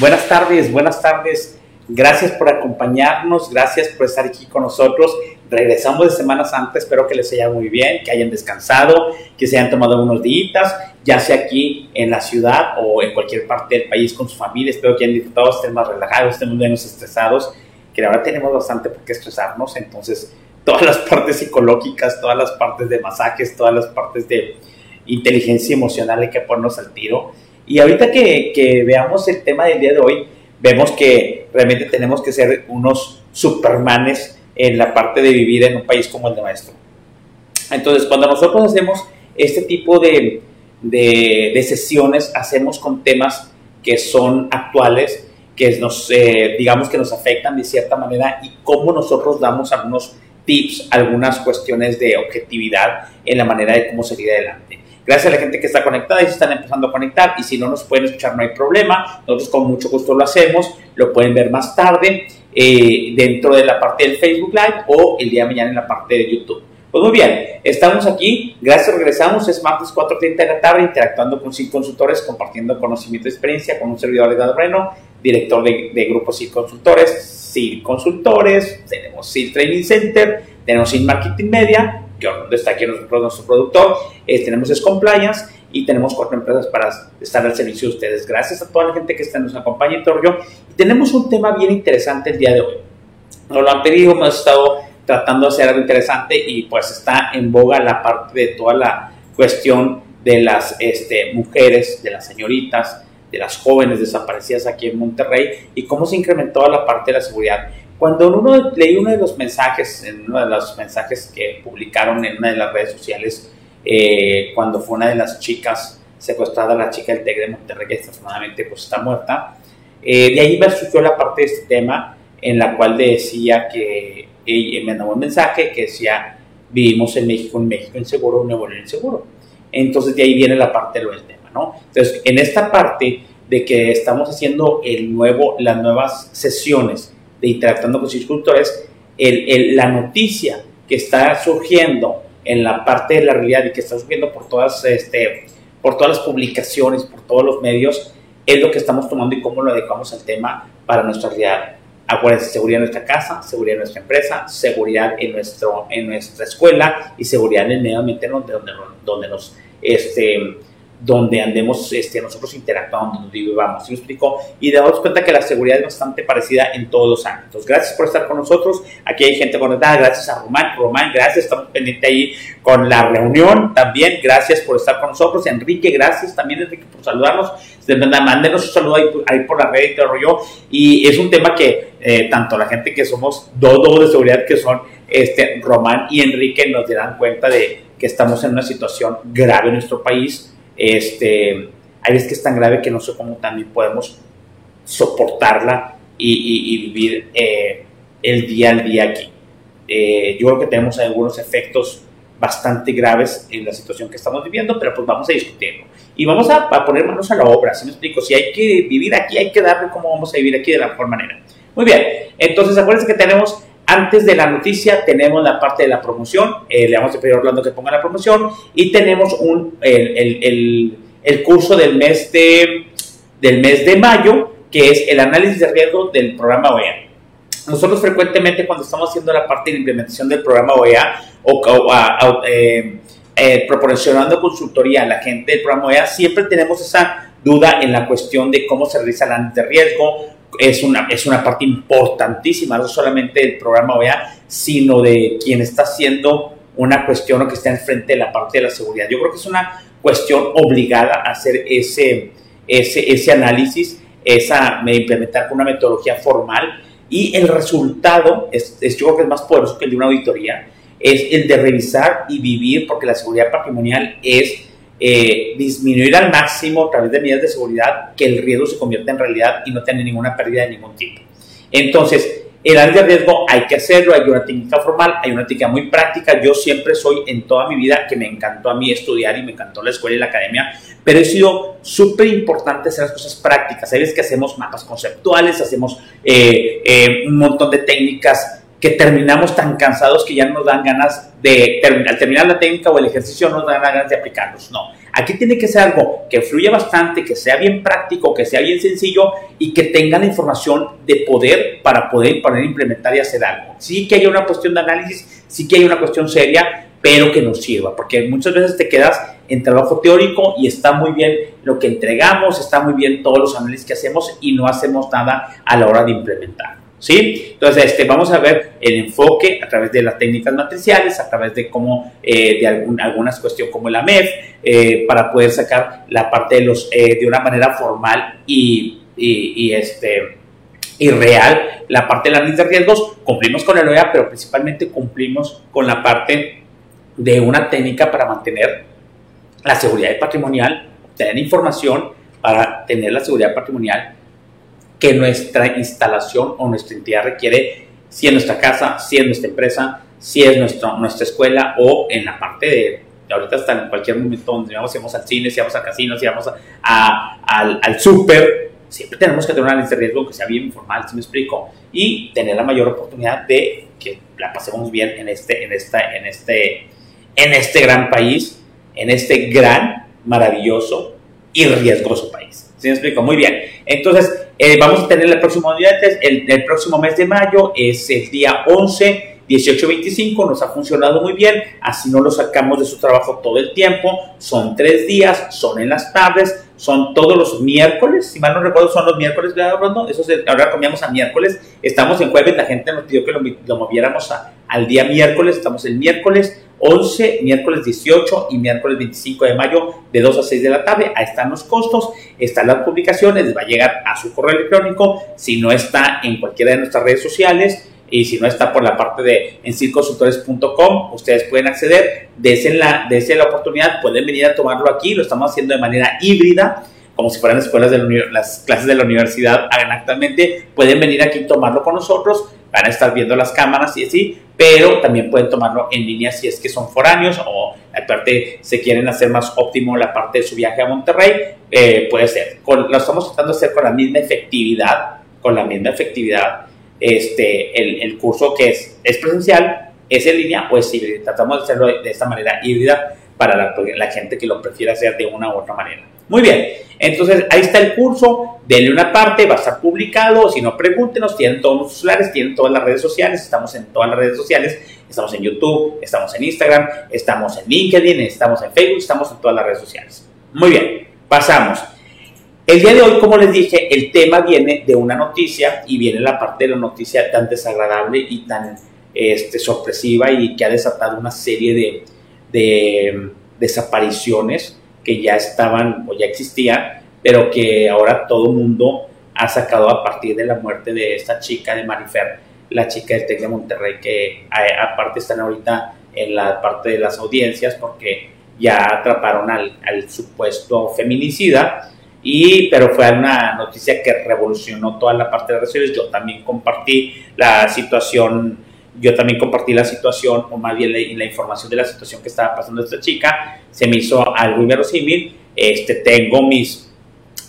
Buenas tardes, buenas tardes. Gracias por acompañarnos, gracias por estar aquí con nosotros. Regresamos de Semana Santa, espero que les haya muy bien, que hayan descansado, que se hayan tomado unos días, ya sea aquí en la ciudad o en cualquier parte del país con su familia. Espero que hayan disfrutado, estén más relajados, estén menos estresados, que ahora tenemos bastante por qué estresarnos. Entonces, todas las partes psicológicas, todas las partes de masajes, todas las partes de inteligencia emocional hay que ponernos al tiro. Y ahorita que, veamos el tema del día de hoy, vemos que realmente tenemos que ser unos supermanes en la parte de vivir en un país como el de nuestro. Entonces, cuando nosotros hacemos este tipo de, de, sesiones, hacemos con temas que son actuales, que nos, eh, digamos que nos afectan de cierta manera y cómo nosotros damos algunos tips, algunas cuestiones de objetividad en la manera de cómo seguir adelante. Gracias a la gente que está conectada y se están empezando a conectar. Y si no nos pueden escuchar, no hay problema. Nosotros con mucho gusto lo hacemos. Lo pueden ver más tarde eh, dentro de la parte del Facebook Live o el día de mañana en la parte de YouTube. Pues muy bien, estamos aquí, gracias, regresamos, es martes 4.30 de la tarde, interactuando con cinco consultores, compartiendo conocimiento y experiencia con un servidor de Reno, director de, de grupos SIL Consultores, SIL Consultores, tenemos SIL Training Center, tenemos SIL Marketing Media, donde está aquí nuestro, nuestro productor, eh, tenemos es Compliance y tenemos cuatro empresas para estar al servicio de ustedes. Gracias a toda la gente que está, nos acompaña yo. Y tenemos un tema bien interesante el día de hoy. Nos lo han pedido, hemos estado tratando de hacer algo interesante y pues está en boga la parte de toda la cuestión de las este, mujeres, de las señoritas, de las jóvenes desaparecidas aquí en Monterrey y cómo se incrementó la parte de la seguridad. Cuando uno leí uno de los mensajes, en uno de los mensajes que publicaron en una de las redes sociales, eh, cuando fue una de las chicas secuestrada, la chica del TEC de Monterrey, que desafortunadamente pues está muerta, eh, de ahí me surgió la parte de este tema en la cual decía que me mandó un mensaje que decía vivimos en México, en México inseguro, Nuevo León inseguro. Entonces de ahí viene la parte del tema, ¿no? Entonces en esta parte de que estamos haciendo el nuevo, las nuevas sesiones de interactuando con sus el, la noticia que está surgiendo en la parte de la realidad y que está surgiendo por todas, este, por todas las publicaciones, por todos los medios, es lo que estamos tomando y cómo lo adecuamos al tema para nuestra realidad. Acuérdense, seguridad en nuestra casa, seguridad en nuestra empresa, seguridad en, nuestro, en nuestra escuela y seguridad en el medio ambiente donde, donde, donde nos este, donde andemos este, nosotros interactuando, donde vivamos, ¿sí me explico? Y damos cuenta que la seguridad es bastante parecida en todos los ámbitos. Gracias por estar con nosotros. Aquí hay gente conectada. Gracias a Román. Román, gracias. Estamos pendientes ahí con la reunión. También, gracias por estar con nosotros. Enrique, gracias también, Enrique, por saludarnos. Mándenos un saludo ahí, por la red y todo rollo. Y es un tema que eh, tanto la gente que somos dos, de seguridad que son este, Román y Enrique nos dan cuenta de que estamos en una situación grave en nuestro país este, hay veces que es tan grave que no sé cómo también podemos soportarla y, vivir eh, el día al día aquí. Eh, yo creo que tenemos algunos efectos bastante graves en la situación que estamos viviendo, pero pues vamos a discutirlo. Y vamos a, poner manos a la obra, si me explico? Si hay que vivir aquí, hay que darle cómo vamos a vivir aquí de la mejor manera. Muy bien, entonces acuérdense que tenemos antes de la noticia tenemos la parte de la promoción, eh, le vamos a pedir a Orlando que ponga la promoción y tenemos un, el, el, curso del mes, de, del mes de mayo, que es el análisis de riesgo del programa OEA. Nosotros frecuentemente cuando estamos haciendo la parte de implementación del programa OEA o, eh, eh, proporcionando consultoría a la gente del programa OEA, siempre tenemos esa duda en la cuestión de cómo se realiza el análisis de riesgo, es una, es una parte importantísima, no solamente del programa OEA, sino de quien está haciendo una cuestión o que está enfrente de la parte de la seguridad. Yo creo que es una cuestión obligada a hacer ese, ese, ese análisis, esa, implementar una metodología formal y el resultado, es, es, yo creo que es más poderoso que el de una auditoría, es el de revisar y vivir, porque la seguridad patrimonial es eh, disminuir al máximo a través de medidas de seguridad que el riesgo se convierta en realidad y no tenga ninguna pérdida de ningún tipo. Entonces, el área de riesgo hay que hacerlo, hay una técnica formal, hay una técnica muy práctica. Yo siempre soy en toda mi vida que me encantó a mí estudiar y me encantó la escuela y la academia, pero he sido súper importante hacer las cosas prácticas. Hay que hacemos mapas conceptuales, hacemos eh, eh, un montón de técnicas que terminamos tan cansados que ya no nos dan ganas de, al terminar la técnica o el ejercicio, no nos dan ganas de aplicarlos. No, aquí tiene que ser algo que fluya bastante, que sea bien práctico, que sea bien sencillo y que tenga la información de poder para poder, poder implementar y hacer algo. Sí que haya una cuestión de análisis, sí que hay una cuestión seria, pero que nos sirva, porque muchas veces te quedas en trabajo teórico y está muy bien lo que entregamos, está muy bien todos los análisis que hacemos y no hacemos nada a la hora de implementar. ¿Sí? Entonces, este, vamos a ver el enfoque a través de las técnicas matriciales, a través de cómo, eh, de algún, algunas cuestiones como la MEF, eh, para poder sacar la parte de los, eh, de una manera formal y, y, este, y real, la parte del análisis de riesgos, cumplimos con el OEA, pero principalmente cumplimos con la parte de una técnica para mantener la seguridad patrimonial, tener información para tener la seguridad patrimonial que nuestra instalación o nuestra entidad requiere, si en nuestra casa, si en nuestra empresa, si es nuestro, nuestra escuela o en la parte de, ahorita hasta en cualquier momento donde vamos, si vamos al cine, si vamos al casino, si vamos a, al, al súper, siempre tenemos que tener una lista de riesgo que sea bien informal, si me explico, y tener la mayor oportunidad de que la pasemos bien en este, en esta, en este, en este gran país, en este gran, maravilloso y riesgoso país. ¿Sí me explico? Muy bien. Entonces, eh, vamos a tener el próximo día, el, el, próximo mes de mayo, es el día 11, 18, 25, nos ha funcionado muy bien, así no lo sacamos de su trabajo todo el tiempo, son tres días, son en las tardes, son todos los miércoles, si mal no recuerdo son los miércoles, ¿verdad, Eso ahora cambiamos a miércoles, estamos en jueves, la gente nos pidió que lo, lo moviéramos a, al día miércoles, estamos el miércoles 11, miércoles 18 y miércoles 25 de mayo de 2 a 6 de la tarde. Ahí están los costos, están las publicaciones, les va a llegar a su correo electrónico. Si no está en cualquiera de nuestras redes sociales y si no está por la parte de encirconsultores.com, ustedes pueden acceder, desen la, desen la oportunidad, pueden venir a tomarlo aquí, lo estamos haciendo de manera híbrida como si fueran escuelas de las clases de la universidad actualmente, pueden venir aquí y tomarlo con nosotros, van a estar viendo las cámaras y así, pero también pueden tomarlo en línea si es que son foráneos o aparte se quieren hacer más óptimo la parte de su viaje a Monterrey, eh, puede ser. lo estamos tratando de hacer con la misma efectividad, con la misma efectividad, este, el, el curso que es, es presencial, es en línea o es híbrido. Tratamos de hacerlo de esta manera híbrida para la, la gente que lo prefiera hacer de una u otra manera. Muy bien, entonces ahí está el curso, denle una parte, va a estar publicado, si no pregúntenos, tienen todos los celulares, tienen todas las redes sociales, estamos en todas las redes sociales, estamos en YouTube, estamos en Instagram, estamos en LinkedIn, estamos en Facebook, estamos en todas las redes sociales. Muy bien, pasamos. El día de hoy, como les dije, el tema viene de una noticia y viene la parte de la noticia tan desagradable y tan este, sorpresiva y que ha desatado una serie de, de desapariciones que ya estaban o ya existían, pero que ahora todo el mundo ha sacado a partir de la muerte de esta chica de Marifer, la chica del TEC de Monterrey, que aparte están ahorita en la parte de las audiencias porque ya atraparon al, supuesto feminicida, y, pero fue una noticia que revolucionó toda la parte de las redes Yo también compartí la situación yo también compartí la situación, o más bien la, información de la situación que estaba pasando esta chica, se me hizo algo inverosímil. Este, tengo mis,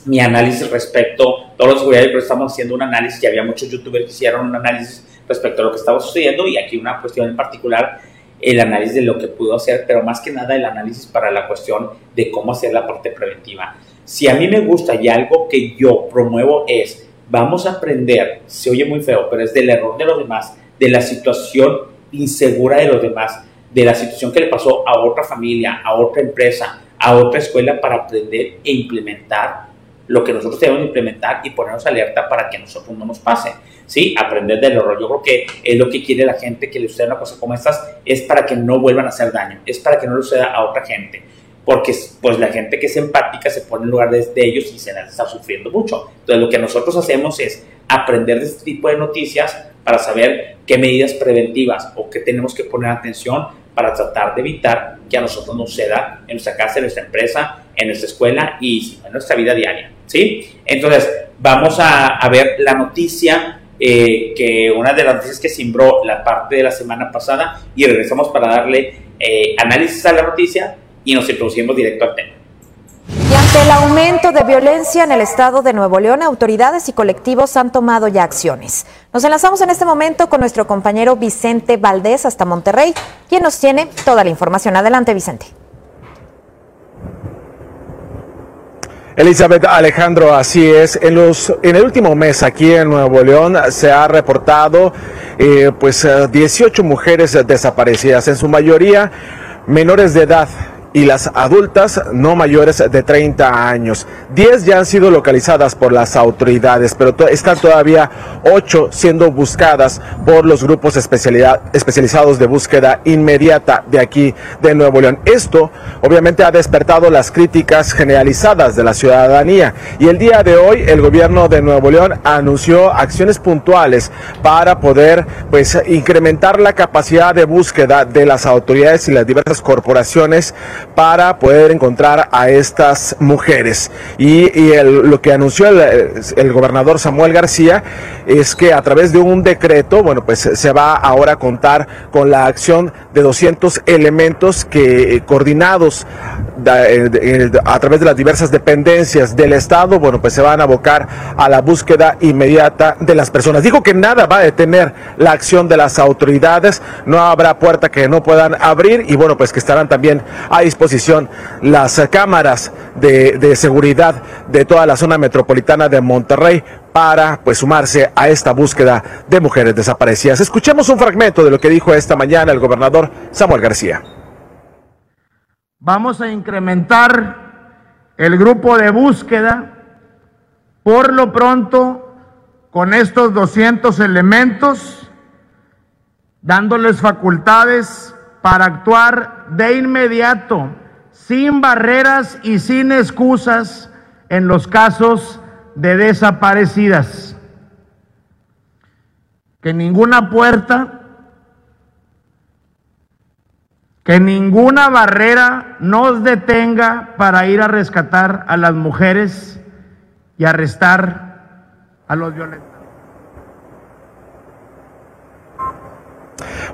mi análisis respecto, todos los seguridad, pero estamos haciendo un análisis, ya había muchos youtubers que hicieron un análisis respecto a lo que estaba sucediendo, y aquí una cuestión en particular, el análisis de lo que pudo hacer, pero más que nada el análisis para la cuestión de cómo hacer la parte preventiva. Si a mí me gusta y algo que yo promuevo es, vamos a aprender, se oye muy feo, pero es del error de los demás, de la situación insegura de los demás, de la situación que le pasó a otra familia, a otra empresa, a otra escuela para aprender e implementar lo que nosotros debemos implementar y ponernos alerta para que a nosotros no nos pase. ¿sí? Aprender del error. Yo creo que es lo que quiere la gente que le suceda una cosa como estas, es para que no vuelvan a hacer daño, es para que no le suceda a otra gente. Porque pues la gente que es empática se pone en lugar de, ellos y se las está sufriendo mucho. Entonces lo que nosotros hacemos es aprender de este tipo de noticias para saber qué medidas preventivas o qué tenemos que poner atención para tratar de evitar que a nosotros nos suceda en nuestra casa, en nuestra empresa, en nuestra escuela y en nuestra vida diaria. ¿sí? Entonces, vamos a, ver la noticia, eh, que una de las noticias que simbró la parte de la semana pasada y regresamos para darle eh, análisis a la noticia y nos introducimos directo al tema. Ante el aumento de violencia en el estado de Nuevo León, autoridades y colectivos han tomado ya acciones. Nos enlazamos en este momento con nuestro compañero Vicente Valdés hasta Monterrey, quien nos tiene toda la información. Adelante, Vicente. Elizabeth Alejandro, así es. En, los, en el último mes aquí en Nuevo León se ha reportado eh, pues 18 mujeres desaparecidas, en su mayoría menores de edad y las adultas no mayores de 30 años. 10 ya han sido localizadas por las autoridades, pero están todavía 8 siendo buscadas por los grupos especializados de búsqueda inmediata de aquí de Nuevo León. Esto obviamente ha despertado las críticas generalizadas de la ciudadanía y el día de hoy el gobierno de Nuevo León anunció acciones puntuales para poder pues incrementar la capacidad de búsqueda de las autoridades y las diversas corporaciones para poder encontrar a estas mujeres. Y, lo que anunció el, gobernador Samuel García es que a través de un decreto, bueno, pues se va ahora a contar con la acción de 200 elementos que eh, coordinados eh, a través de las diversas dependencias del Estado, bueno, pues se van a abocar a la búsqueda inmediata de las personas. Dijo que nada va a detener la acción de las autoridades, no habrá puerta que no puedan abrir y bueno, pues que estarán también a disposición las cámaras de, seguridad de toda la zona metropolitana de Monterrey para pues sumarse a esta búsqueda de mujeres desaparecidas. Escuchemos un fragmento de lo que dijo esta mañana el gobernador Samuel García. Vamos a incrementar el grupo de búsqueda por lo pronto con estos 200 elementos, dándoles facultades para actuar de inmediato, sin barreras y sin excusas en los casos de desaparecidas. Que ninguna puerta que ninguna barrera nos detenga para ir a rescatar a las mujeres y arrestar a los violentos.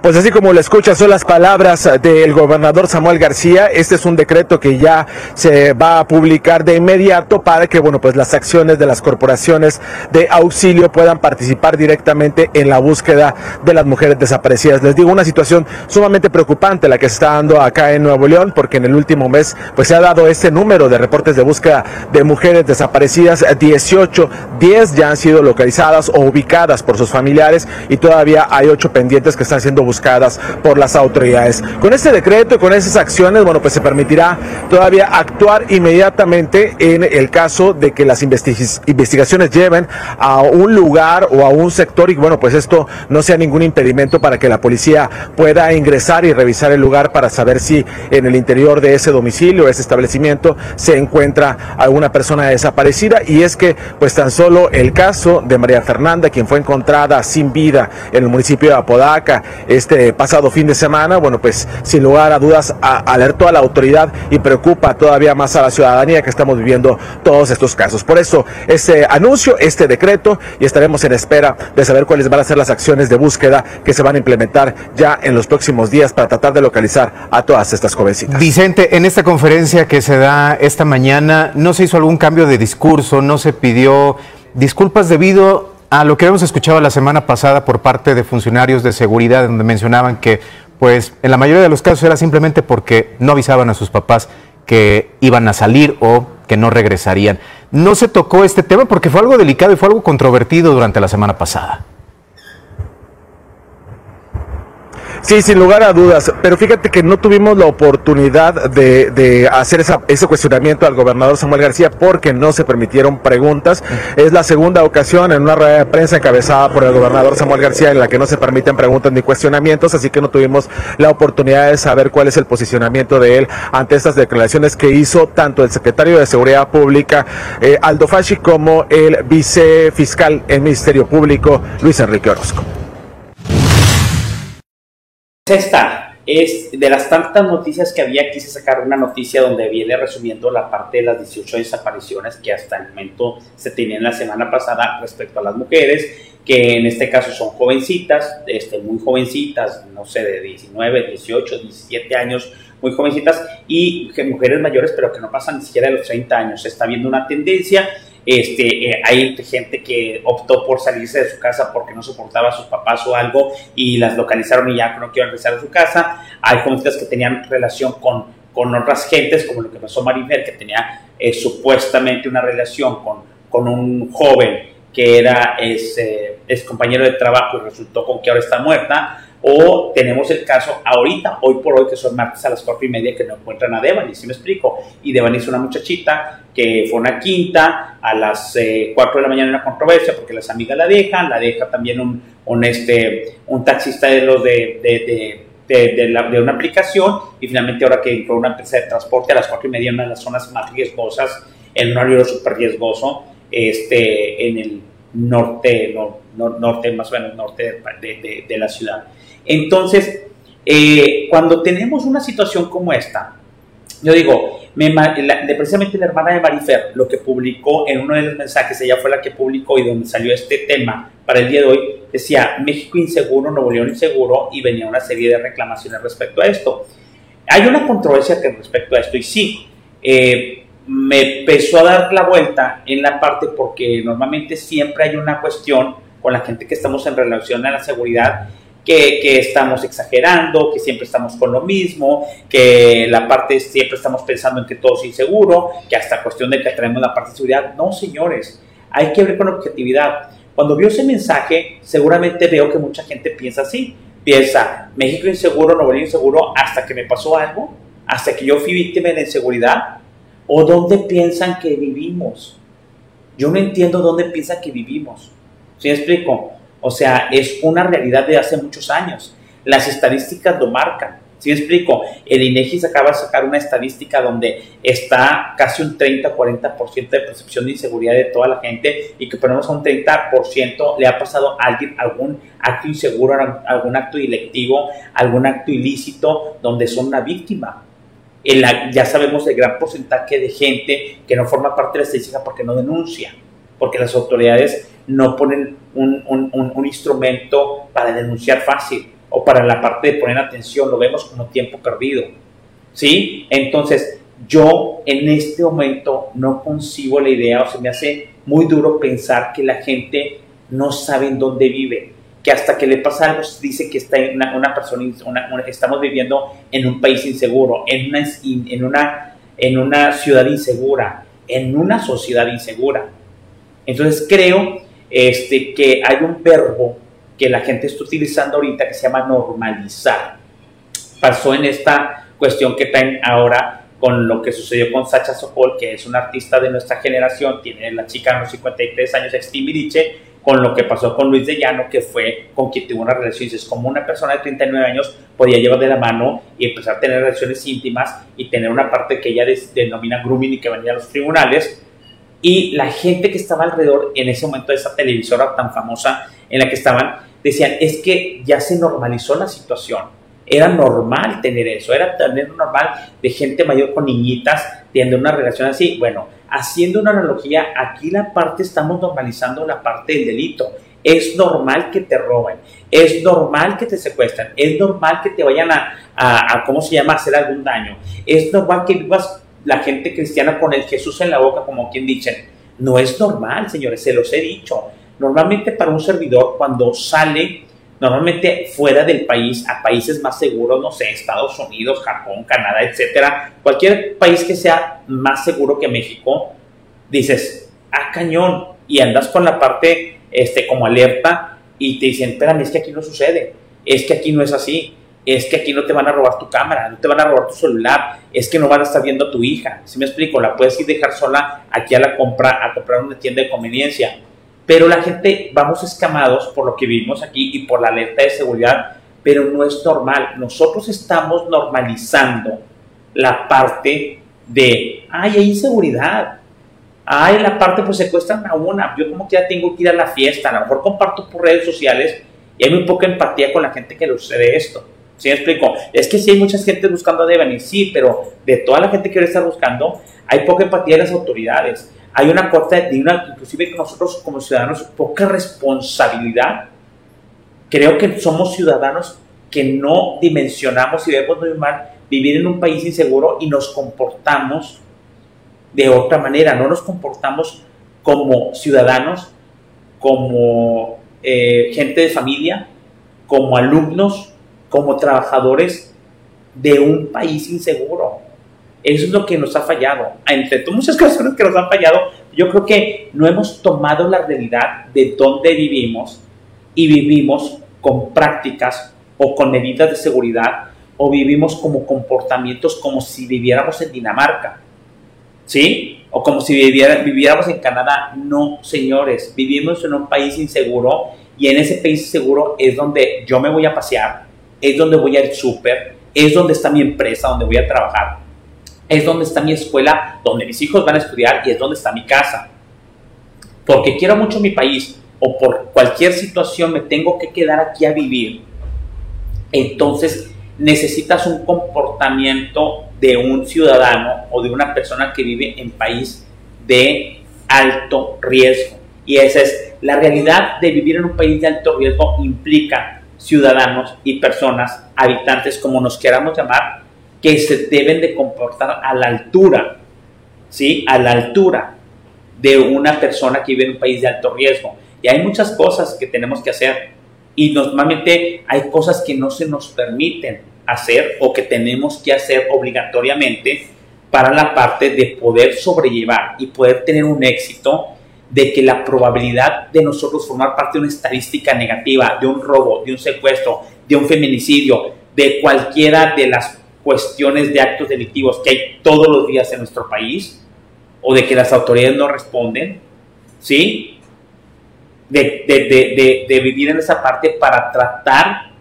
Pues así como lo escucha, son las palabras del gobernador Samuel García. Este es un decreto que ya se va a publicar de inmediato para que, bueno, pues las acciones de las corporaciones de auxilio puedan participar directamente en la búsqueda de las mujeres desaparecidas. Les digo, una situación sumamente preocupante la que se está dando acá en Nuevo León, porque en el último mes, pues se ha dado este número de reportes de búsqueda de mujeres desaparecidas, 18, 10 ya han sido localizadas o ubicadas por sus familiares y todavía hay 8 pendientes que están siendo buscadas por las autoridades. Con este decreto y con esas acciones, bueno, pues se permitirá todavía actuar inmediatamente en el caso de que las investigaciones lleven a un lugar o a un sector y bueno, pues esto no sea ningún impedimento para que la policía pueda ingresar y revisar el lugar para saber si en el interior de ese domicilio, ese establecimiento, se encuentra alguna persona desaparecida y es que pues tan solo el caso de María Fernanda, quien fue encontrada sin vida en el municipio de Apodaca, este pasado fin de semana, bueno, pues sin lugar a dudas alertó a la autoridad y preocupa todavía más a la ciudadanía que estamos viviendo todos estos casos. Por eso, este anuncio, este decreto, y estaremos en espera de saber cuáles van a ser las acciones de búsqueda que se van a implementar ya en los próximos días para tratar de localizar a todas estas jovencitas. Vicente, en esta conferencia que se da esta mañana, ¿no se hizo algún cambio de discurso? ¿No se pidió disculpas debido a lo que hemos escuchado la semana pasada por parte de funcionarios de seguridad, donde mencionaban que, pues, en la mayoría de los casos era simplemente porque no avisaban a sus papás que iban a salir o que no regresarían. No se tocó este tema porque fue algo delicado y fue algo controvertido durante la semana pasada. Sí, sin lugar a dudas, pero fíjate que no tuvimos la oportunidad de, hacer ese cuestionamiento al gobernador Samuel García porque no se permitieron preguntas. Es la segunda ocasión en una rueda de prensa encabezada por el gobernador Samuel García en la que no se permiten preguntas ni cuestionamientos, así que no tuvimos la oportunidad de saber cuál es el posicionamiento de él ante estas declaraciones que hizo tanto el secretario de Seguridad Pública, eh, Aldo Fasci, como el vicefiscal en Ministerio Público, Luis Enrique Orozco. Esta es de las tantas noticias que había, quise sacar una noticia donde viene resumiendo la parte de las 18 desapariciones que hasta el momento se tenían la semana pasada respecto a las mujeres, que en este caso son jovencitas, este, muy jovencitas, no sé, de 19, 18, 17 años, muy jovencitas, y mujeres mayores, pero que no pasan ni siquiera de los 30 años. Se está viendo una tendencia. Este, eh, hay gente que optó por salirse de su casa porque no soportaba a sus papás o algo y las localizaron y ya no quieren regresar a su casa. Hay jovencitas que tenían relación con, con otras gentes, como lo que pasó Marifer, que tenía eh, supuestamente una relación con, con un joven que era ese, es compañero de trabajo y resultó con que ahora está muerta, o tenemos el caso ahorita, hoy por hoy, que son martes a las cuatro y media, que no encuentran a Devani, si me explico? Y Devani es una muchachita que fue una quinta a las eh, cuatro de la mañana una controversia porque las amigas la dejan, la deja también un, un, este, un taxista de los de, de, de, de, la, de, una aplicación y finalmente ahora que entró una empresa de transporte a las cuatro y media en una de las zonas más riesgosas, en un horario súper riesgoso, este, en el norte, norte más o menos norte de, de la ciudad. Entonces, eh, cuando tenemos una situación como esta, yo digo, precisamente la hermana de Marifer, lo que publicó en uno de los mensajes, ella fue la que publicó y donde salió este tema para el día de hoy, decía México inseguro, Nuevo León inseguro y venía una serie de reclamaciones respecto a esto. Hay una controversia que respecto a esto y sí, eh, me empezó a dar la vuelta en la parte porque normalmente siempre hay una cuestión con la gente que estamos en relación a la seguridad que, estamos exagerando, que siempre estamos con lo mismo, que la parte siempre estamos pensando en que todo es inseguro, que hasta cuestión de que traemos la parte de seguridad. No, señores, hay que ver con objetividad. Cuando vio ese mensaje, seguramente veo que mucha gente piensa así. Piensa, México inseguro, Nuevo inseguro, hasta que me pasó algo, hasta que yo fui víctima de inseguridad, o dónde piensan que vivimos. Yo no entiendo dónde piensan que vivimos. ¿Sí me explico? O sea, es una realidad de hace muchos años. Las estadísticas lo marcan. ¿Sí me explico? El INEGI se acaba de sacar una estadística donde está casi un 30-40% de percepción de inseguridad de toda la gente y que ponemos a un 30% le ha pasado a alguien algún acto inseguro, algún acto ilectivo, algún acto ilícito donde son una víctima ya sabemos el gran porcentaje de gente que no forma parte de la estadística porque no denuncia, porque las autoridades no ponen un, un, instrumento para denunciar fácil o para la parte de poner atención, lo vemos como tiempo perdido. ¿Sí? Entonces, yo en este momento no concibo la idea, o se me hace muy duro pensar que la gente no sabe en dónde vive que hasta que le pasa algo dice que está una, una persona, estamos viviendo en un país inseguro, en una, en, una, en una ciudad insegura, en una sociedad insegura. Entonces creo este, que hay un verbo que la gente está utilizando ahorita que se llama normalizar. Pasó en esta cuestión que traen ahora con lo que sucedió con Sacha Sokol, que es una artista de nuestra generación, tiene la chica unos 53 años, ex con lo que pasó con Luis de Llano, que fue con quien tuvo una relación. Es como una persona de 39 años podía llevar de la mano y empezar a tener relaciones íntimas y tener una parte que ella denomina grooming y que venía a los tribunales. Y la gente que estaba alrededor en ese momento de esa televisora tan famosa en la que estaban, decían, es que ya se normalizó la situación. Era normal tener eso, era tener normal de gente mayor con niñitas, teniendo una relación así. Bueno, haciendo una analogía, aquí la parte estamos normalizando la parte del delito. Es normal que te roben, es normal que te secuestren, es normal que te vayan a, ¿cómo se llama?, hacer algún daño. Es normal que vivas la gente cristiana con el Jesús en la boca, como quien dicen. No es normal, señores, se los he dicho. Normalmente para un servidor, cuando sale normalmente fuera del país, a países más seguros, no sé, Estados Unidos, Japón, Canadá, etcétera, cualquier país que sea más seguro que México, dices, ah, cañón, y andas con la parte este, como alerta y te dicen, espérame, es que aquí no sucede, es que aquí no es así, es que aquí no te van a robar tu cámara, no te van a robar tu celular, es que no van a estar viendo a tu hija. Si me explico, la puedes ir dejar sola aquí a la compra, a comprar una tienda de conveniencia pero la gente vamos escamados por lo que vivimos aquí y por la alerta de seguridad, pero no es normal. Nosotros estamos normalizando la parte de, ay, hay inseguridad. Ay, la parte, pues secuestran a una. Yo como que ya tengo que ir a la fiesta. A lo mejor comparto por redes sociales y hay muy poca empatía con la gente que le sucede esto. ¿Sí me explico? Es que sí hay mucha gente buscando a Devani, sí, pero de toda la gente que le está buscando, hay poca empatía de las autoridades hay una corta, una, inclusive nosotros como ciudadanos, poca responsabilidad. Creo que somos ciudadanos que no dimensionamos y debemos mal vivir en un país inseguro y nos comportamos de otra manera, no nos comportamos como ciudadanos, como eh, gente de familia, como alumnos, como trabajadores de un país inseguro. Eso es lo que nos ha fallado. Entre muchas cosas que nos han fallado, yo creo que no hemos tomado la realidad de dónde vivimos y vivimos con prácticas o con medidas de seguridad o vivimos como comportamientos como si viviéramos en Dinamarca. ¿Sí? O como si viviéramos en Canadá. No, señores, vivimos en un país inseguro y en ese país inseguro es donde yo me voy a pasear, es donde voy al súper, es donde está mi empresa, donde voy a trabajar, es donde está mi escuela, donde mis hijos van a estudiar y es donde está mi casa. Porque quiero mucho mi país o por cualquier situación me tengo que quedar aquí a vivir. Entonces necesitas un comportamiento de un ciudadano o de una persona que vive en país de alto riesgo. Y esa es la realidad de vivir en un país de alto riesgo implica ciudadanos y personas, habitantes, como nos queramos llamar, que se deben de comportar a la altura, ¿sí? A la altura de una persona que vive en un país de alto riesgo. Y hay muchas cosas que tenemos que hacer y normalmente hay cosas que no se nos permiten hacer o que tenemos que hacer obligatoriamente para la parte de poder sobrellevar y poder tener un éxito de que la probabilidad de nosotros formar parte de una estadística negativa, de un robo, de un secuestro, de un feminicidio, de cualquiera de las cuestiones de actos delictivos que hay todos los días en nuestro país, o de que las autoridades no responden, ¿sí? De, de, vivir en esa parte para tratar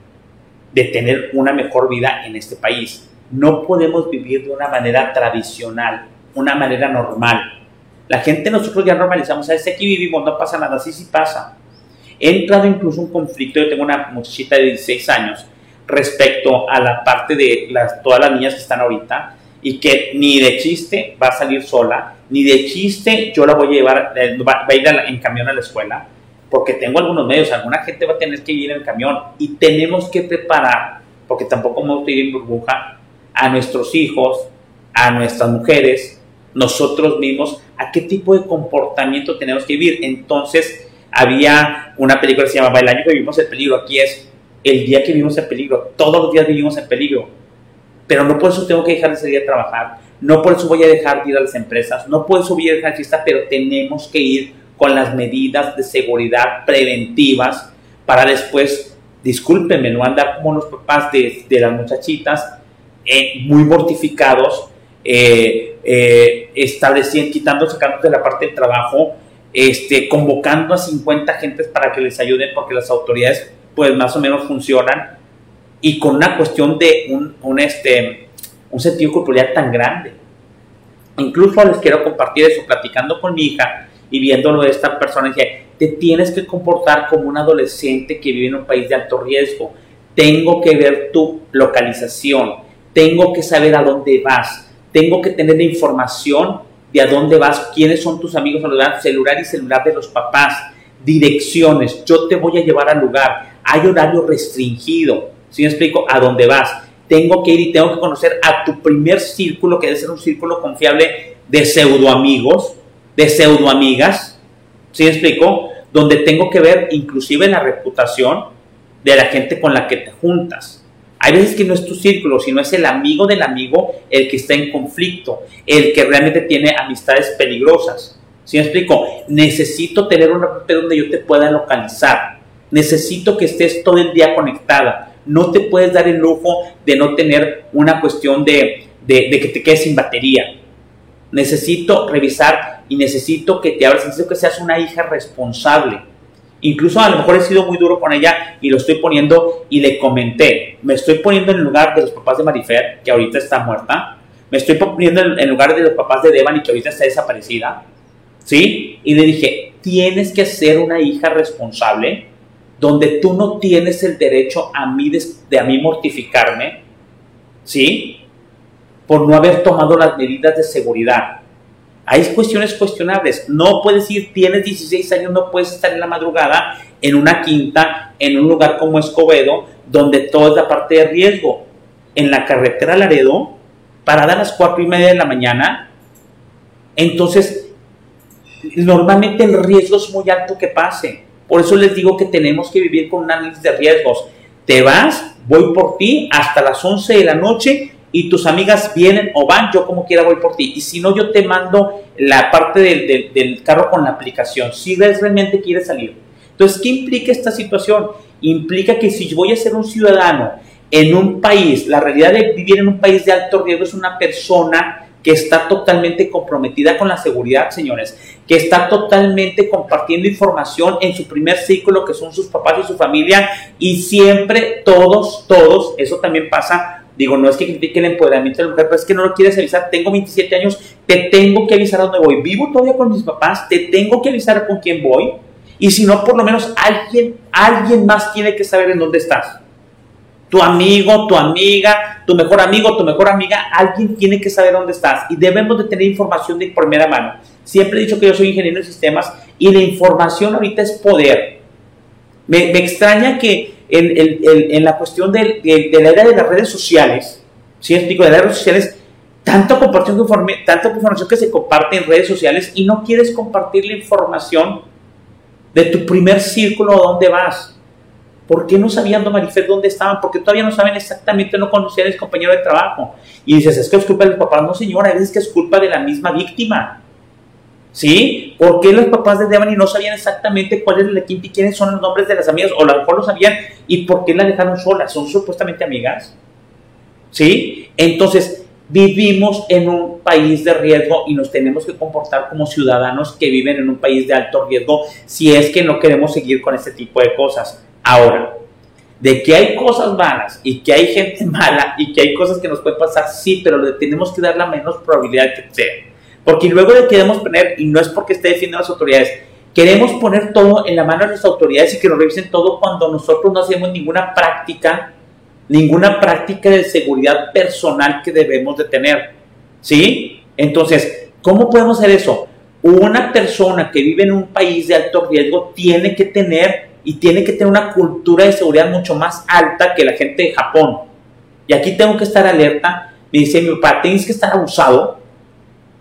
de tener una mejor vida en este país. No podemos vivir de una manera tradicional, una manera normal. La gente nosotros ya normalizamos, ¿sabes? Aquí vivimos, no pasa nada, sí, sí pasa. He entrado incluso un conflicto, yo tengo una muchachita de 16 años, respecto a la parte de las, todas las niñas que están ahorita, y que ni de chiste va a salir sola, ni de chiste yo la voy a llevar, eh, va, a ir en camión a la escuela, porque tengo algunos medios, alguna gente va a tener que ir en camión y tenemos que preparar, porque tampoco me gusta ir en burbuja, a nuestros hijos, a nuestras mujeres, nosotros mismos, a qué tipo de comportamiento tenemos que vivir. Entonces, había una película que se llamaba El año que vivimos el peligro, aquí es el día que vivimos en peligro, todos los días vivimos en peligro, pero no por eso tengo que dejar de salir a trabajar, no por eso voy a dejar de ir a las empresas, no por eso voy a dejar de fiesta, pero tenemos que ir con las medidas de seguridad preventivas para después, discúlpenme, no andar como los papás de, de las muchachitas eh, muy mortificados, eh, eh, estableciendo, quitando, sacando de la parte del trabajo, este, convocando a 50 gentes para que les ayuden porque las autoridades pues más o menos funcionan y con una cuestión de un, un, este, un sentido cultural tan grande. Incluso les quiero compartir eso, platicando con mi hija y viéndolo de esta persona, dije, te tienes que comportar como un adolescente que vive en un país de alto riesgo. Tengo que ver tu localización, tengo que saber a dónde vas, tengo que tener la información de a dónde vas, quiénes son tus amigos, celular y celular de los papás, direcciones, yo te voy a llevar al lugar, hay horario restringido, si me explico? A dónde vas. Tengo que ir y tengo que conocer a tu primer círculo, que debe ser un círculo confiable de pseudo amigos, de pseudo amigas, ¿sí me explico? Donde tengo que ver inclusive la reputación de la gente con la que te juntas. Hay veces que no es tu círculo, sino es el amigo del amigo el que está en conflicto, el que realmente tiene amistades peligrosas. ¿Sí me explico? Necesito tener una red donde yo te pueda localizar. Necesito que estés todo el día conectada. No te puedes dar el lujo de no tener una cuestión de que te quedes sin batería. Necesito revisar y necesito que te abras, necesito que seas una hija responsable. Incluso a lo mejor he sido muy duro con ella y lo estoy poniendo y le comenté, me estoy poniendo en el lugar de los papás de Marifer, que ahorita está muerta, me estoy poniendo en el lugar de los papás de Devani, que ahorita está desaparecida, ¿sí? Y le dije, tienes que ser una hija responsable, donde tú no tienes el derecho a mí de, de a mí mortificarme, ¿sí? Por no haber tomado las medidas de seguridad Hay cuestiones cuestionables. No puedes ir, tienes 16 años, no puedes estar en la madrugada en una quinta, en un lugar como Escobedo, donde todo es la parte de riesgo. En la carretera Laredo, parada a las 4 y media de la mañana, entonces normalmente el riesgo es muy alto que pase. Por eso les digo que tenemos que vivir con un análisis de riesgos. Te vas, voy por ti hasta las 11 de la noche y tus amigas vienen o van, yo como quiera voy por ti. Y si no, yo te mando la parte del, carro con la aplicación, si realmente quieres salir. Entonces, ¿qué implica esta situación? Implica que si voy a ser un ciudadano en un país, la realidad de vivir en un país de alto riesgo es una persona que está totalmente comprometida con la seguridad, señores, que está totalmente compartiendo información en su primer ciclo, que son sus papás y su familia, y siempre todos, todos, eso también pasa, digo, no es que critique el empoderamiento de la mujer, pero es que no lo quieres avisar, tengo 27 años, te tengo que avisar a dónde voy, vivo todavía con mis papás, te tengo que avisar con quién voy, y si no, por lo menos alguien, alguien más tiene que saber en dónde estás. Tu amigo, tu amiga, tu mejor amigo, tu mejor amiga, alguien tiene que saber dónde estás. Y debemos de tener información de primera mano. Siempre he dicho que yo soy ingeniero de sistemas y la información ahorita es poder. Me, extraña que en, la cuestión de, la era de las redes sociales, ¿sí explico? De las redes sociales, tanto compartición tanta información que se comparte en redes sociales y no quieres compartir la información de tu primer círculo a dónde vas. ¿Por qué no sabían, don Marifel, dónde estaban? Porque todavía no saben exactamente, no conocían a su compañero de trabajo. Y dices, es que es culpa de los. No, señora, es que es culpa de la misma víctima. ¿Sí? ¿Por qué los papás de Devani no sabían exactamente cuál es la quinta y quiénes son los nombres de las amigas? O a lo mejor lo sabían. ¿Y por qué la dejaron sola? ¿Son supuestamente amigas? ¿Sí? Entonces, vivimos en un país de riesgo y nos tenemos que comportar como ciudadanos que viven en un país de alto riesgo si es que no queremos seguir con este tipo de cosas. Ahora, de que hay cosas malas y que hay gente mala y que hay cosas que nos pueden pasar, sí, pero le tenemos que dar la menos probabilidad que sea. Porque luego le queremos poner, y no es porque esté defendiendo a las autoridades, queremos poner todo en la mano de las autoridades y que nos revisen todo cuando nosotros no hacemos ninguna práctica, ninguna práctica de seguridad personal que debemos de tener. ¿Sí? Entonces, ¿cómo podemos hacer eso? Una persona que vive en un país de alto riesgo tiene que tener y tiene que tener una cultura de seguridad mucho más alta que la gente de Japón. Y aquí tengo que estar alerta. Me dice mi papá, tienes que estar abusado.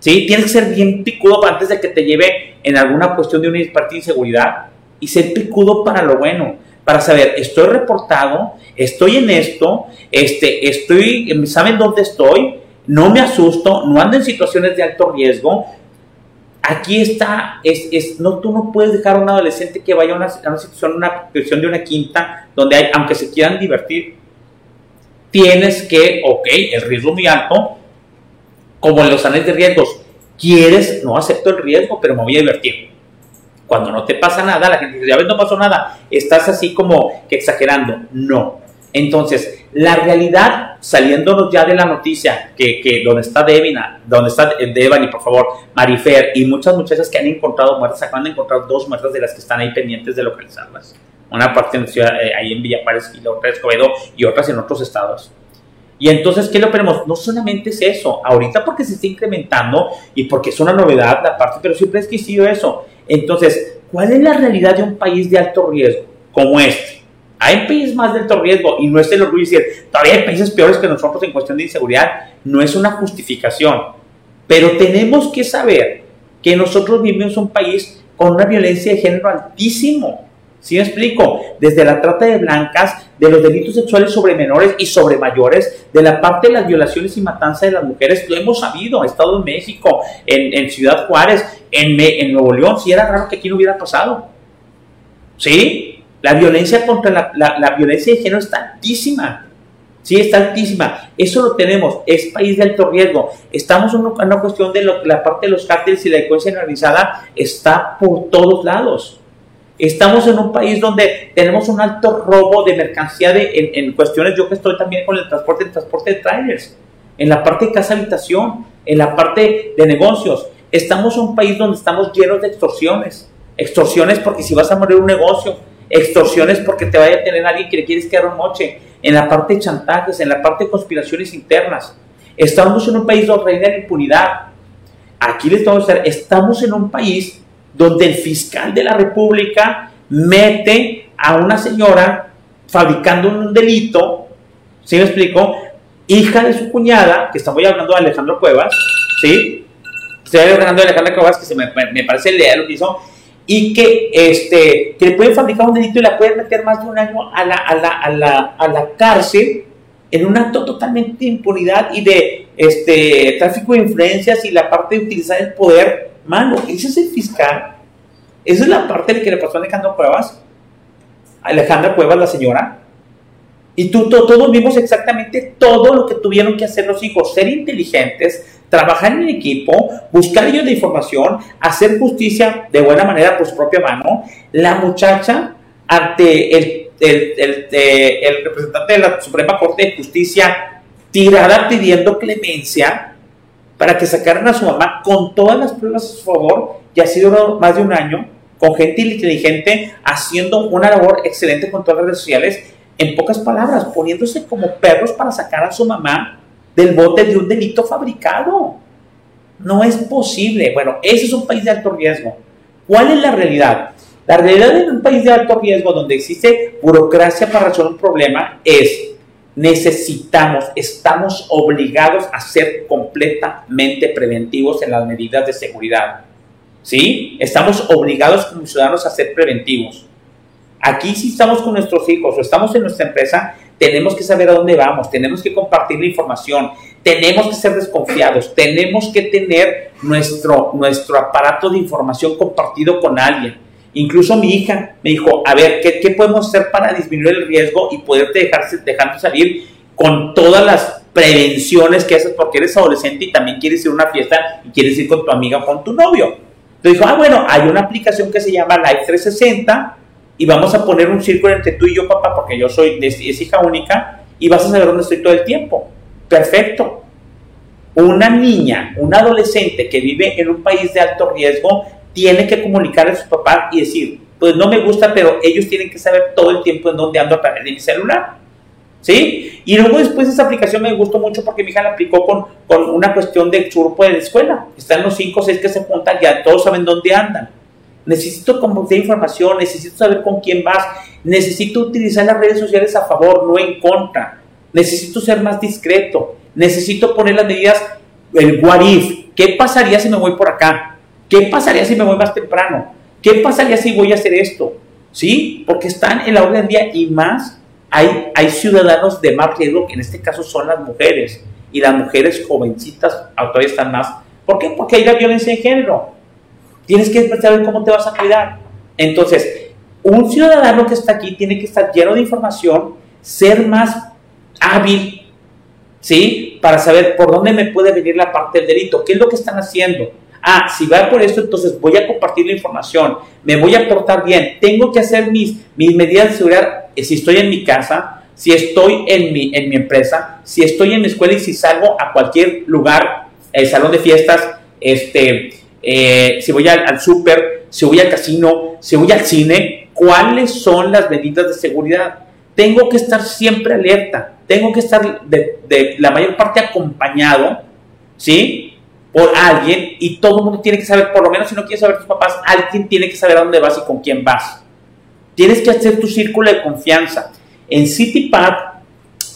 ¿Sí? Tienes que ser bien picudo antes de que te lleve en alguna cuestión de una parte de inseguridad. Y ser picudo para lo bueno. Para saber, estoy reportado, estoy en esto, este, estoy, saben dónde estoy, no me asusto, no ando en situaciones de alto riesgo, aquí está, es, es, no, tú no puedes dejar a un adolescente que vaya a una, a una situación, una situación de una quinta, donde hay, aunque se quieran divertir, tienes que, ok, el riesgo muy alto, como en los anales de riesgos, quieres, no acepto el riesgo, pero me voy a divertir. Cuando no te pasa nada, la gente dice, ya ves, no pasó nada, estás así como que exagerando. No, entonces, la realidad, saliéndonos ya de la noticia, que, que donde está Devina, donde está Devani, por favor, Marifer y muchas muchachas que han encontrado muertas, acaban de encontrar dos muertas de las que están ahí pendientes de localizarlas. Una parte en ciudad, eh, ahí en Villa Juárez y la otra en Escobedo y otras en otros estados. Y entonces, ¿qué lo tenemos? No solamente es eso, ahorita porque se está incrementando y porque es una novedad la parte, pero siempre es que sido eso. Entonces, ¿cuál es la realidad de un país de alto riesgo como este? Hay países más de alto riesgo y no es el orgullo decir, todavía hay países peores que nosotros en cuestión de inseguridad. No es una justificación. Pero tenemos que saber que nosotros vivimos en un país con una violencia de género altísimo. ¿Sí me explico? Desde la trata de blancas, de los delitos sexuales sobre menores y sobre mayores, de la parte de las violaciones y matanzas de las mujeres, lo hemos sabido, he estado en México, en, Ciudad Juárez, en, en Nuevo León, si era raro que aquí no hubiera pasado. ¿Sí? La violencia contra la, violencia de género está altísima. Sí, está altísima. Eso lo tenemos. Es país de alto riesgo. Estamos en una, cuestión de lo, la parte de los cárteles y la delincuencia generalizada está por todos lados. Estamos en un país donde tenemos un alto robo de mercancía de, en, cuestiones, yo que estoy también con el transporte, el transporte de trailers, en la parte de casa-habitación, en la parte de negocios. Estamos en un país donde estamos llenos de extorsiones. Extorsiones porque si vas a morir un negocio, extorsiones porque te vaya a tener alguien que le quieres quedar un moche, en la parte de chantajes, en la parte de conspiraciones internas. Estamos en un país donde reina la impunidad. aquí les vamos a decir, estamos en un país donde el fiscal de la República mete a una señora fabricando un delito, ¿sí me explico? Hija de su cuñada, que estamos hablando de Alejandro Cuevas, ¿sí? Estoy hablando de Alejandro Cuevas, que se me, me parece leal lo que hizo, y que, este, que le pueden fabricar un delito y la pueden meter más de un año a la, a la, a la, a la cárcel en un acto totalmente de impunidad y de este, tráfico de influencias y la parte de utilizar el poder. Mano, ese es el fiscal. Esa es la parte que le pasó a Alejandro Cuevas. Alejandra Cuevas, la señora. Y tú, todos vimos exactamente todo lo que tuvieron que hacer los hijos, ser inteligentes, trabajar en equipo, buscar ellos de información, hacer justicia de buena manera por su propia mano. La muchacha, ante el, el, el, representante de la Suprema Corte de Justicia, tirada pidiendo clemencia para que sacaran a su mamá con todas las pruebas a su favor, y ha sido más de un año, con gente inteligente, haciendo una labor excelente con todas las redes sociales, en pocas palabras, poniéndose como perros para sacar a su mamá del bote de un delito fabricado. No es posible. Bueno, ese es un país de alto riesgo. ¿Cuál es la realidad? La realidad en un país de alto riesgo donde existe burocracia para resolver un problema es necesitamos, estamos obligados a ser completamente preventivos en las medidas de seguridad. ¿Sí? Estamos obligados como ciudadanos a ser preventivos. Aquí si estamos con nuestros hijos o estamos en nuestra empresa, tenemos que saber a dónde vamos, tenemos que compartir la información, tenemos que ser desconfiados, tenemos que tener nuestro, nuestro aparato de información compartido con alguien. Incluso mi hija me dijo, a ver, ¿qué, qué podemos hacer para disminuir el riesgo y poderte dejarse, dejando salir con todas las prevenciones que haces porque eres adolescente y también quieres ir a una fiesta y quieres ir con tu amiga o con tu novio? Entonces dijo, ah, bueno, hay una aplicación que se llama Live 360 y vamos a poner un círculo entre tú y yo, papá, porque yo soy, es hija única, y vas a saber dónde estoy todo el tiempo. Perfecto. Una niña, un adolescente que vive en un país de alto riesgo, tiene que comunicar a su papá y decir, pues no me gusta, pero ellos tienen que saber todo el tiempo en dónde ando a través de mi celular. ¿Sí? Y luego después esa aplicación me gustó mucho porque mi hija la aplicó con, con una cuestión de grupo de la escuela. Están los cinco o seis que se juntan, ya todos saben dónde andan necesito compartir información, necesito saber con quién vas, necesito utilizar las redes sociales a favor, no en contra, necesito ser más discreto, necesito poner las medidas, el what if, ¿qué pasaría si me voy por acá? ¿Qué pasaría si me voy más temprano? ¿Qué pasaría si voy a hacer esto? ¿Sí? Porque están en la orden del día y más hay, hay ciudadanos de más riesgo, que en este caso son las mujeres, y las mujeres jovencitas todavía están más. ¿Por qué? Porque hay la violencia de género Tienes que saber cómo te vas a cuidar. Entonces, un ciudadano que está aquí tiene que estar lleno de información, ser más hábil, ¿sí? Para saber por dónde me puede venir la parte del delito, qué es lo que están haciendo. Ah, si va por esto, entonces voy a compartir la información, me voy a portar bien, tengo que hacer mis, mis medidas de seguridad eh, si estoy en mi casa, si estoy en mi, en mi empresa, si estoy en mi escuela y si salgo a cualquier lugar, el salón de fiestas, este, eh, si voy al, al súper, si voy al casino, si voy al cine, cuáles son las medidas de seguridad. Tengo que estar siempre alerta, tengo que estar de, la mayor parte acompañado, ¿sí? Por alguien y todo el mundo tiene que saber, por lo menos si no quieres saber tus papás, alguien tiene que saber a dónde vas y con quién vas. Tienes que hacer tu círculo de confianza. En CityPad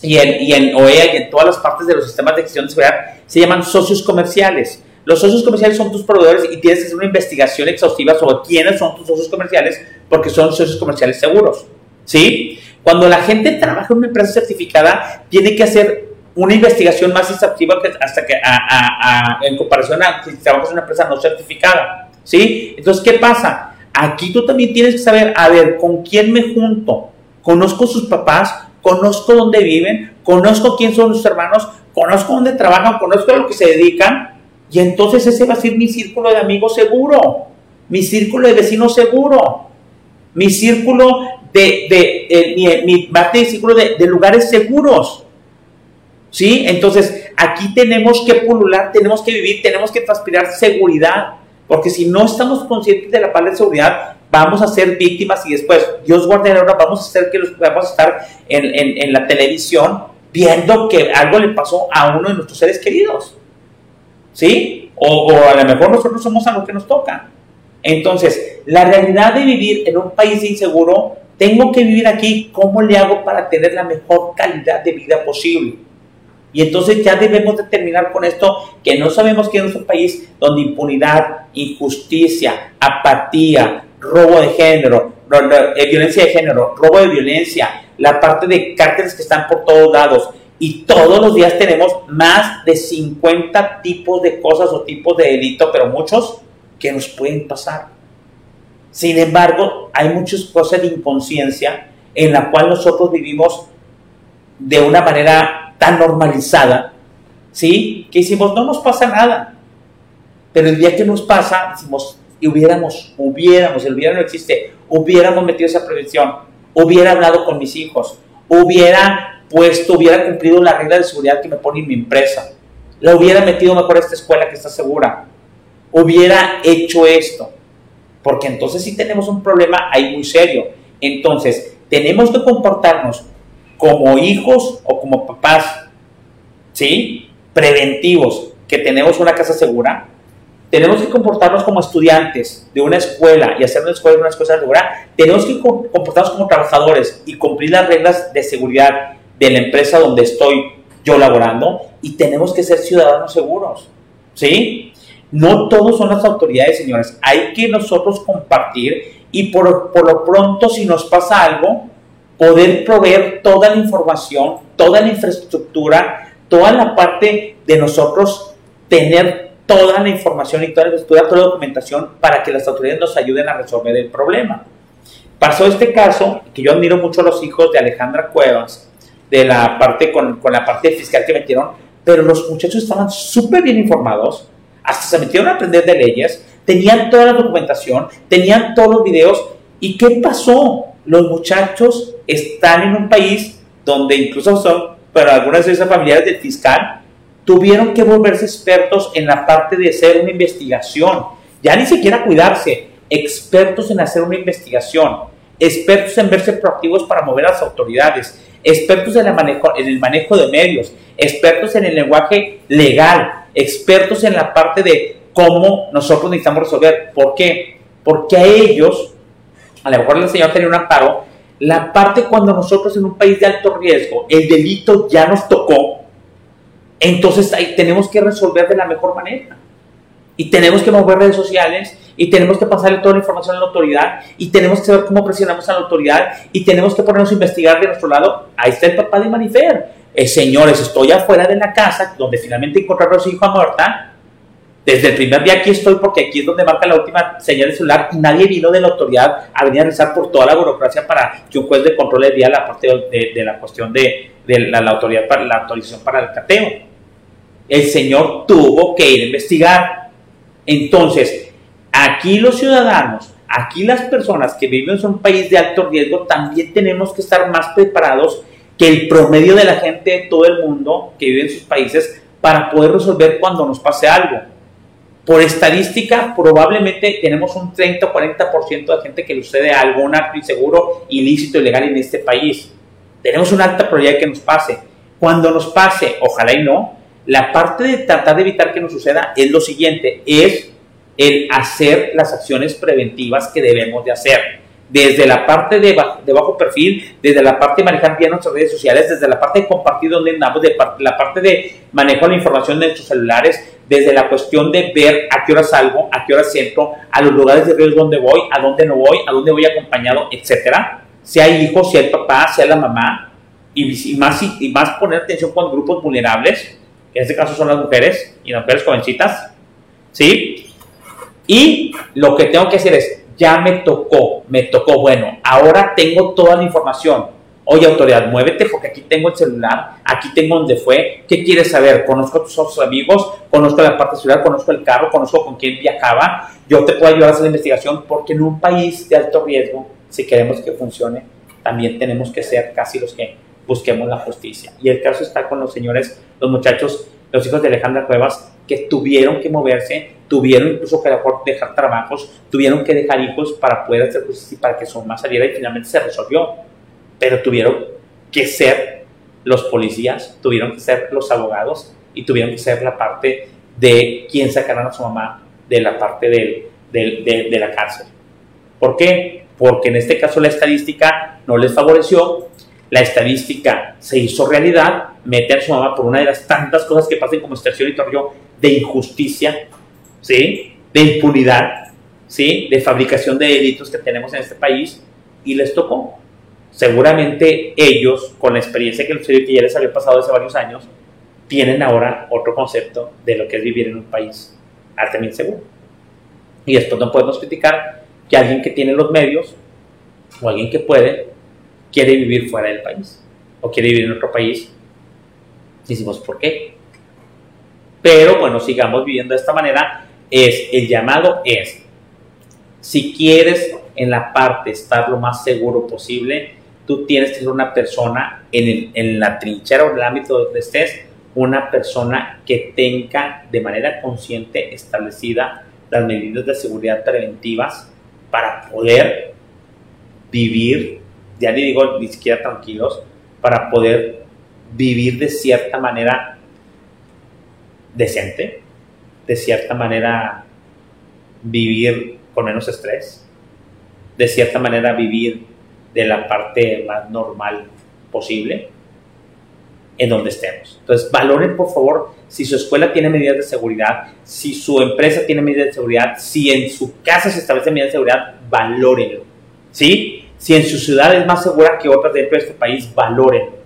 y en, y en OEA y en todas las partes de los sistemas de gestión de seguridad se llaman socios comerciales. Los socios comerciales son tus proveedores y tienes que hacer una investigación exhaustiva sobre quiénes son tus socios comerciales porque son socios comerciales seguros. ¿Sí? Cuando la gente trabaja en una empresa certificada, tiene que hacer una investigación más exhaustiva que hasta que en comparación a si trabajas en una empresa no certificada. ¿Sí? Entonces, ¿qué pasa? Aquí tú también tienes que saber, a ver, ¿con quién me junto? ¿Conozco sus papás? ¿Conozco dónde viven? ¿Conozco quién son sus hermanos? ¿Conozco dónde trabajan? ¿Conozco a lo que se dedican? Y entonces ese va a ser mi círculo de amigos seguro, mi círculo de vecinos seguro, mi círculo de, de, mi, mi círculo de, de lugares seguros. ¿Sí? Entonces, aquí tenemos que pulular, tenemos que vivir, tenemos que transpirar seguridad, porque si no estamos conscientes de la palabra de seguridad, vamos a ser víctimas y después, Dios guarde ahora, vamos a hacer que los, a estar en, la televisión viendo que algo le pasó a uno de nuestros seres queridos. ¿sí? O, a lo mejor nosotros somos a lo que nos toca. Entonces, la realidad de vivir en un país inseguro, tengo que vivir aquí, ¿cómo le hago para tener la mejor calidad de vida posible? Y entonces ya debemos de terminar con esto, que no sabemos que es un país donde impunidad, injusticia, apatía, robo de género, eh, violencia de género, robo de violencia, la parte de cárteles que están por todos lados. Y todos los días tenemos más de 50 tipos de cosas o tipos de delito, pero muchos que nos pueden pasar. Sin embargo, hay muchas cosas de inconsciencia en la cual nosotros vivimos de una manera tan normalizada, ¿sí? Que decimos, no nos pasa nada. Pero el día que nos pasa, decimos, y hubiéramos, hubiéramos, el hubiera no existe, hubiéramos metido esa prevención, hubiera hablado con mis hijos, hubiera puesto, hubiera cumplido la regla de seguridad que me pone en mi empresa, la hubiera metido mejor a esta escuela que está segura, hubiera hecho esto. Porque entonces sí tenemos un problema ahí muy serio. Entonces, tenemos que comportarnos como hijos o como papás, ¿sí? Preventivos, que tenemos una casa segura. Tenemos que comportarnos como estudiantes de una escuela y hacer una escuela una escuela segura. Tenemos que comportarnos como trabajadores y cumplir las reglas de seguridad de la empresa donde estoy yo laborando. Y tenemos que ser ciudadanos seguros, ¿sí? No todos son las autoridades, señores. Hay que nosotros compartir y por, lo pronto, si nos pasa algo, poder proveer toda la información, toda la infraestructura, toda la parte de nosotros tener toda la información y toda la toda la documentación para que las autoridades nos ayuden a resolver el problema. Pasó este caso, que yo admiro mucho a los hijos de Alejandra Cuevas, de la parte con, con la parte fiscal que metieron, pero los muchachos estaban súper bien informados, hasta se metieron a aprender de leyes, tenían toda la documentación, tenían todos los videos. ¿Y qué pasó? Los muchachos están en un país donde incluso son, pero algunas de esas familiares del fiscal, tuvieron que volverse expertos en la parte de hacer una investigación. Ya ni siquiera cuidarse, expertos en hacer una investigación, expertos en verse proactivos para mover a las autoridades, expertos en el manejo, en el manejo de medios, expertos en el lenguaje legal, expertos en la parte de cómo nosotros necesitamos resolver. ¿Por qué? Porque a ellos, a lo mejor el Señor tenía un amparo, la parte cuando nosotros en un país de alto riesgo, el delito ya nos tocó, entonces ahí tenemos que resolver de la mejor manera. Y tenemos que mover redes sociales y tenemos que pasarle toda la información a la autoridad y tenemos que saber cómo presionamos a la autoridad y tenemos que ponernos a investigar de nuestro lado. Ahí está el papá de Manifer eh, señores, estoy afuera de la casa, donde finalmente encontraron a su hijo muerta. Desde el primer día aquí estoy porque aquí es donde marca la última señal de celular y nadie vino de la autoridad a venir a rezar por toda la burocracia para que un juez de control le diera la parte de, la cuestión de, la, autoridad para la autorización para el cateo. El señor tuvo que ir a investigar. Entonces, aquí los ciudadanos, aquí las personas que viven en un país de alto riesgo, también tenemos que estar más preparados que el promedio de la gente de todo el mundo que vive en sus países para poder resolver cuando nos pase algo. Por estadística, probablemente tenemos un 30 o 40% de gente que le sucede algo, un acto inseguro, ilícito, ilegal en este país. Tenemos una alta probabilidad que nos pase. Cuando nos pase, ojalá y no, la parte de tratar de evitar que nos suceda es lo siguiente, es el hacer las acciones preventivas que debemos de hacer desde la parte de bajo, perfil, desde la parte de manejar bien nuestras redes sociales, desde la parte de compartir donde andamos, de la parte de manejo de la información de nuestros celulares, desde la cuestión de ver a qué hora salgo, a qué hora siento, a los lugares de riesgo donde voy, a dónde no voy, a dónde voy acompañado, etcétera. Si hay hijos, si hay papá, si hay la mamá, y, más, y más poner atención con grupos vulnerables, que en este caso son las mujeres y las mujeres jovencitas, ¿sí? Y lo que tengo que hacer es ya me tocó, me tocó, bueno, ahora tengo toda la información. Oye, autoridad, muévete porque aquí tengo el celular, aquí tengo donde fue, ¿qué quieres saber? Conozco a tus otros amigos, conozco la parte celular, conozco el carro, conozco con quién viajaba, yo te puedo ayudar a hacer la investigación porque en un país de alto riesgo, si queremos que funcione, también tenemos que ser casi los que busquemos la justicia. Y el caso está con los señores, los muchachos, los hijos de Alejandra Cuevas, que tuvieron que moverse, tuvieron incluso que dejar trabajos, tuvieron que dejar hijos para poder hacer justicia y para que su mamá saliera y finalmente se resolvió. Pero tuvieron que ser los policías, tuvieron que ser los abogados y tuvieron que ser la parte de quién sacarán a su mamá de la parte de, la cárcel. ¿Por qué? Porque en este caso la estadística no les favoreció, la estadística se hizo realidad, mete a su mamá por una de las tantas cosas que pasan como extorsión y torreo de injusticia, ¿sí? De impunidad, ¿sí? De fabricación de delitos que tenemos en este país y les tocó. Seguramente ellos, con la experiencia que, que ya les había pasado hace varios años, tienen ahora otro concepto de lo que es vivir en un país altamente seguro. Y después no podemos criticar que alguien que tiene los medios o alguien que puede quiere vivir fuera del país o quiere vivir en otro país. Decimos, ¿por qué? Pero bueno, sigamos viviendo de esta manera. Es, el llamado es, si quieres en la parte estar lo más seguro posible, tú tienes que ser una persona en, la trinchera o en el ámbito donde estés, una persona que tenga de manera consciente establecida las medidas de seguridad preventivas para poder vivir, ya ni digo ni siquiera tranquilos, para poder vivir de cierta manera decente, de cierta manera vivir con menos estrés, de cierta manera vivir de la parte más normal posible en donde estemos. Entonces, valoren por favor si su escuela tiene medidas de seguridad, si su empresa tiene medidas de seguridad, si en su casa se establecen medidas de seguridad, valórenlo. ¿Sí? Si en su ciudad es más segura que otras dentro de este país, valórenlo.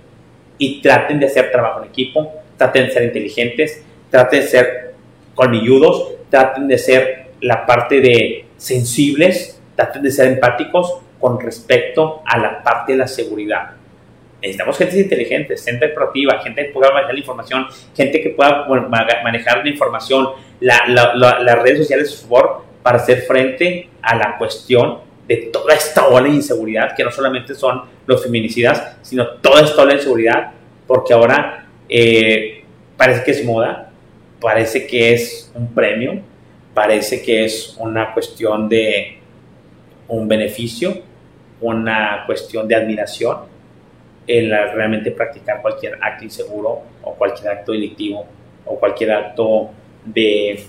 Y traten de hacer trabajo en equipo, traten de ser inteligentes, traten de ser colmilludos, traten de ser la parte de sensibles, traten de ser empáticos con respecto a la parte de la seguridad. Necesitamos gente inteligente, gente proactiva, gente que pueda manejar la información, gente que pueda manejar la información, la- la- la- las redes sociales a su favor para hacer frente a la cuestión de toda esta ola de inseguridad, que no solamente son los feminicidas, sino toda esta ola de inseguridad, porque ahora eh, parece que es moda, parece que es un premio, parece que es una cuestión de un beneficio, una cuestión de admiración, el realmente practicar cualquier acto inseguro o cualquier acto delictivo o cualquier acto de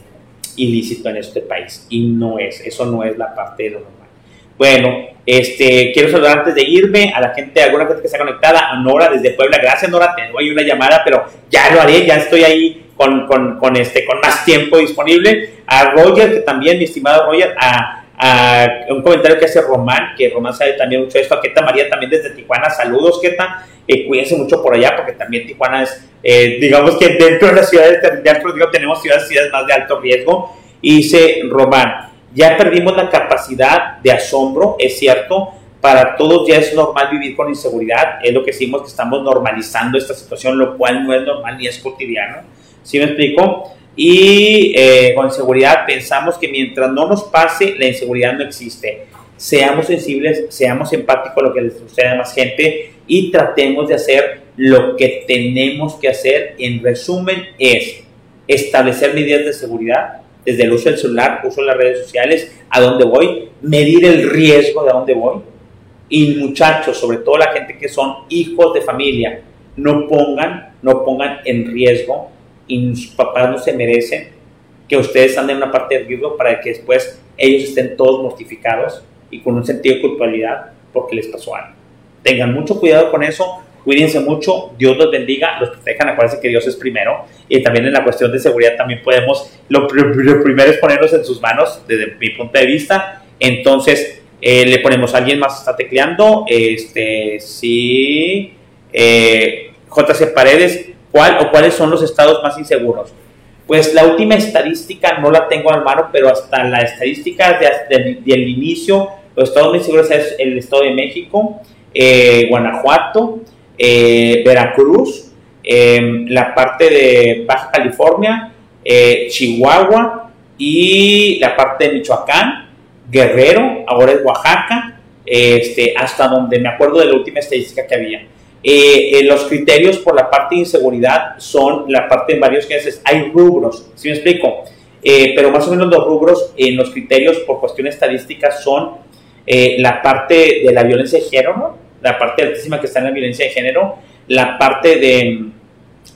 ilícito en este país. Y no es, eso no es la parte de lo normal. Bueno, este, quiero saludar antes de irme a la gente, alguna gente que está conectada, a Nora desde Puebla. Gracias, Nora, tengo ahí una llamada, pero ya lo haré, ya estoy ahí con, con, con este, con más tiempo disponible. A Roger, que también, mi estimado Roger, a a un comentario que hace Román, que Román sabe también mucho esto, a Queta María también desde Tijuana, saludos Queta, eh, cuídense mucho por allá, porque también Tijuana es, eh, digamos que dentro de las ciudades, digo, tenemos ciudades, ciudades más de alto riesgo, y dice Román, ya perdimos la capacidad de asombro, es cierto, para todos ya es normal vivir con inseguridad, es lo que decimos que estamos normalizando esta situación, lo cual no es normal ni es cotidiano, ¿sí me explico? Y eh, con seguridad pensamos que mientras no nos pase, la inseguridad no existe. Seamos sensibles, seamos empáticos a lo que les sucede a más gente y tratemos de hacer lo que tenemos que hacer. En resumen, es establecer medidas de seguridad desde el uso del celular, uso de las redes sociales, a dónde voy, medir el riesgo de a dónde voy. Y muchachos, sobre todo la gente que son hijos de familia, no pongan, no pongan en riesgo y sus papás no se merecen que ustedes anden en una parte de riesgo para que después ellos estén todos mortificados y con un sentido de culpabilidad porque les pasó algo. Tengan mucho cuidado con eso, cuídense mucho, Dios los bendiga, los protejan, acuérdense que Dios es primero y también en la cuestión de seguridad también podemos, lo, lo primero es ponerlos en sus manos desde mi punto de vista, entonces eh, le ponemos a alguien más está tecleando, este, sí, eh, JC Paredes, ¿Cuál o cuáles son los estados más inseguros? Pues la última estadística no la tengo a mano, pero hasta la estadística de, de, del inicio, los estados más inseguros es el Estado de México, eh, Guanajuato, eh, Veracruz, eh, la parte de Baja California, Chihuahua y la parte de Michoacán, Guerrero, ahora es Oaxaca, este, hasta donde me acuerdo de la última estadística que había. Eh, eh, los criterios por la parte de inseguridad son la parte de varios que hay rubros, ¿sí me explico? Eh, pero más o menos los rubros en los criterios por cuestión estadística son la parte de la violencia de género, la parte altísima que está en la violencia de género, la parte de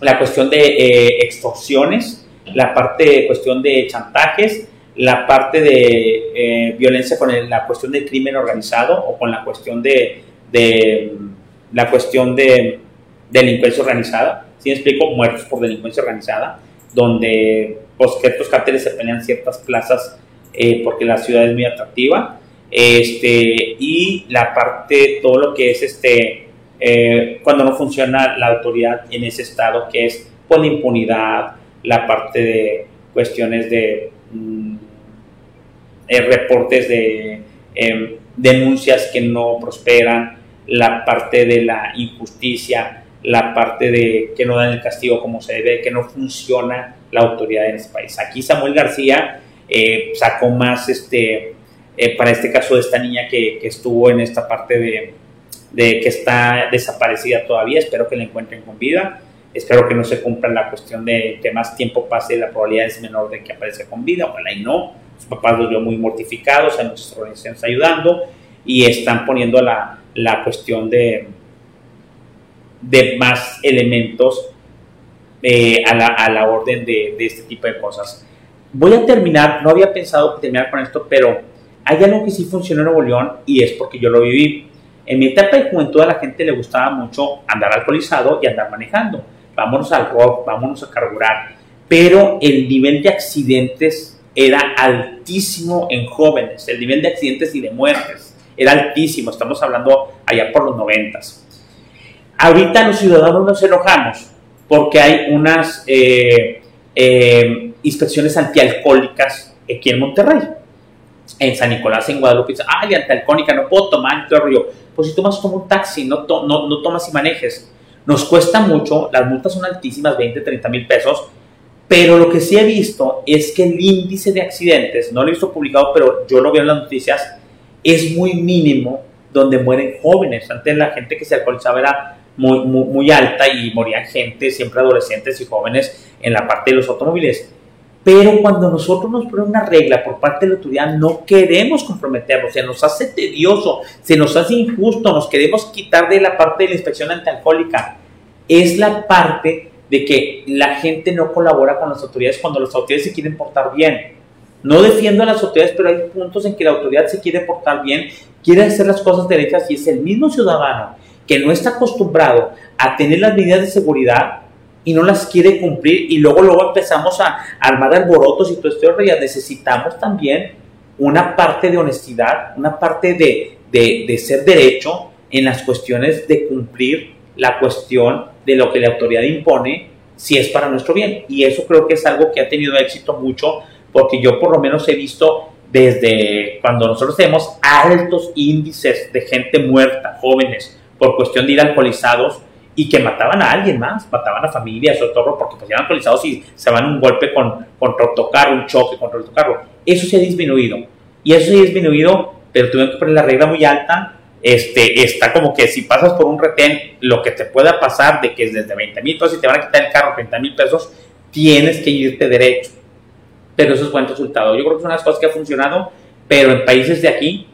la cuestión de extorsiones, la parte de cuestión de chantajes, la parte de violencia con la cuestión del crimen organizado o con la cuestión de, de la cuestión de delincuencia organizada. Si me explico, muertos por delincuencia organizada, donde pues, ciertos carteles se pelean ciertas plazas eh, porque la ciudad es muy atractiva. Este, y la parte, todo lo que es este, eh, cuando no funciona la autoridad en ese estado, que es con pues, impunidad, la parte de cuestiones de mm, eh, reportes de em, denuncias que no prosperan, la parte de la injusticia, la parte de que no dan el castigo como se debe, que no funciona la autoridad en este país. Aquí Samuel García eh, sacó más este, eh, para este caso de esta niña que, estuvo en esta parte de, de, que está desaparecida todavía, espero que la encuentren con vida, espero que no se cumpla la cuestión de que más tiempo pase, la probabilidad es menor de que aparezca con vida, ojalá y no, sus papás los veo muy mortificados, a nuestras organizaciones ayudando y están poniendo la, la cuestión de, de más elementos eh, a, la, a, la, orden de, este tipo de cosas. Voy a terminar, no había pensado terminar con esto, pero hay algo que sí funcionó en Nuevo León y es porque yo lo viví. En mi etapa de juventud a la gente le gustaba mucho andar alcoholizado y andar manejando. Vámonos al rock, vámonos a carburar. Pero el nivel de accidentes era altísimo en jóvenes, el nivel de accidentes y de muertes era altísimo, estamos hablando allá por los noventas. Ahorita los ciudadanos nos enojamos porque hay unas eh, eh, inspecciones antialcohólicas aquí en Monterrey. En San Nicolás, en Guadalupe, dicen, ay, antialcohólica, no puedo tomar, todo río. Pues si tomas, toma un taxi, no tomas y manejes. Nos cuesta mucho, las multas son altísimas, 20, 30 mil pesos, pero lo que sí he visto es que el índice de accidentes, no lo he visto publicado, pero yo lo veo en las noticias, es muy mínimo donde mueren jóvenes. Antes la gente que se alcoholizaba era muy, muy, alta y morían gente, siempre adolescentes y jóvenes en la parte de los automóviles. Pero cuando nosotros nos ponemos una regla por parte de la autoridad, no queremos comprometernos, se nos hace tedioso, se nos hace injusto, nos queremos quitar de la parte de la inspección antialcohólica. Es la parte de que la gente no colabora con las autoridades cuando las autoridades se quieren portar bien. No defiendo a las autoridades, pero hay puntos en que la autoridad se quiere portar bien, quiere hacer las cosas derechas y es el mismo ciudadano que no está acostumbrado a tener las medidas de seguridad y no las quiere cumplir y luego luego empezamos a armar alborotos y todo esto necesitamos también una parte de honestidad, una parte de, de, de ser derecho en las cuestiones de cumplir la cuestión de lo que la autoridad impone si es para nuestro bien. Y eso creo que es algo que ha tenido éxito mucho porque yo por lo menos he visto desde cuando nosotros tenemos altos índices de gente muerta, jóvenes, por cuestión de ir alcoholizados y que mataban a alguien más, mataban a familias o todo, porque pues eran alcoholizados y se van un golpe con, contra otro carro, un choque contra otro carro. Eso se ha disminuido. Y eso se ha disminuido, pero tuvieron que poner la regla muy alta. Este, está como que si pasas por un retén, lo que te pueda pasar de que es desde 20 mil pesos y te van a quitar el carro 30 mil pesos, tienes que irte derecho pero eso es buen resultado. Yo creo que son las cosas que ha funcionado, pero en países de aquí